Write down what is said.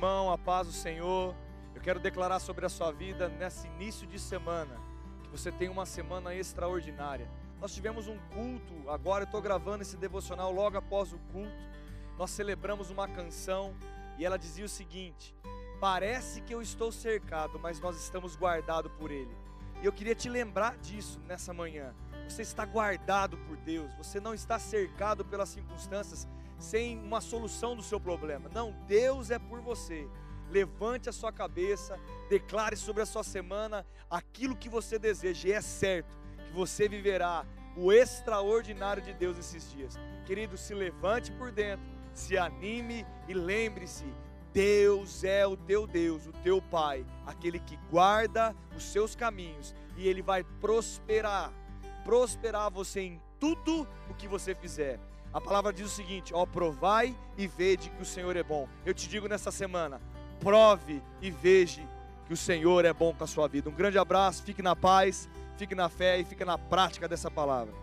irmão, a paz do Senhor. Eu quero declarar sobre a sua vida nesse início de semana que você tem uma semana extraordinária. Nós tivemos um culto, agora eu estou gravando esse devocional logo após o culto. Nós celebramos uma canção e ela dizia o seguinte: Parece que eu estou cercado, mas nós estamos guardados por Ele. E eu queria te lembrar disso nessa manhã. Você está guardado por Deus, você não está cercado pelas circunstâncias sem uma solução do seu problema. Não, Deus é por você. Levante a sua cabeça, declare sobre a sua semana aquilo que você deseja, e é certo que você viverá o extraordinário de Deus esses dias. Querido, se levante por dentro, se anime e lembre-se: Deus é o teu Deus, o teu Pai, aquele que guarda os seus caminhos e ele vai prosperar, prosperar você em tudo o que você fizer. A palavra diz o seguinte: ó, provai e vede que o Senhor é bom. Eu te digo nessa semana: prove e veja que o Senhor é bom com a sua vida. Um grande abraço, fique na paz, fique na fé e fique na prática dessa palavra.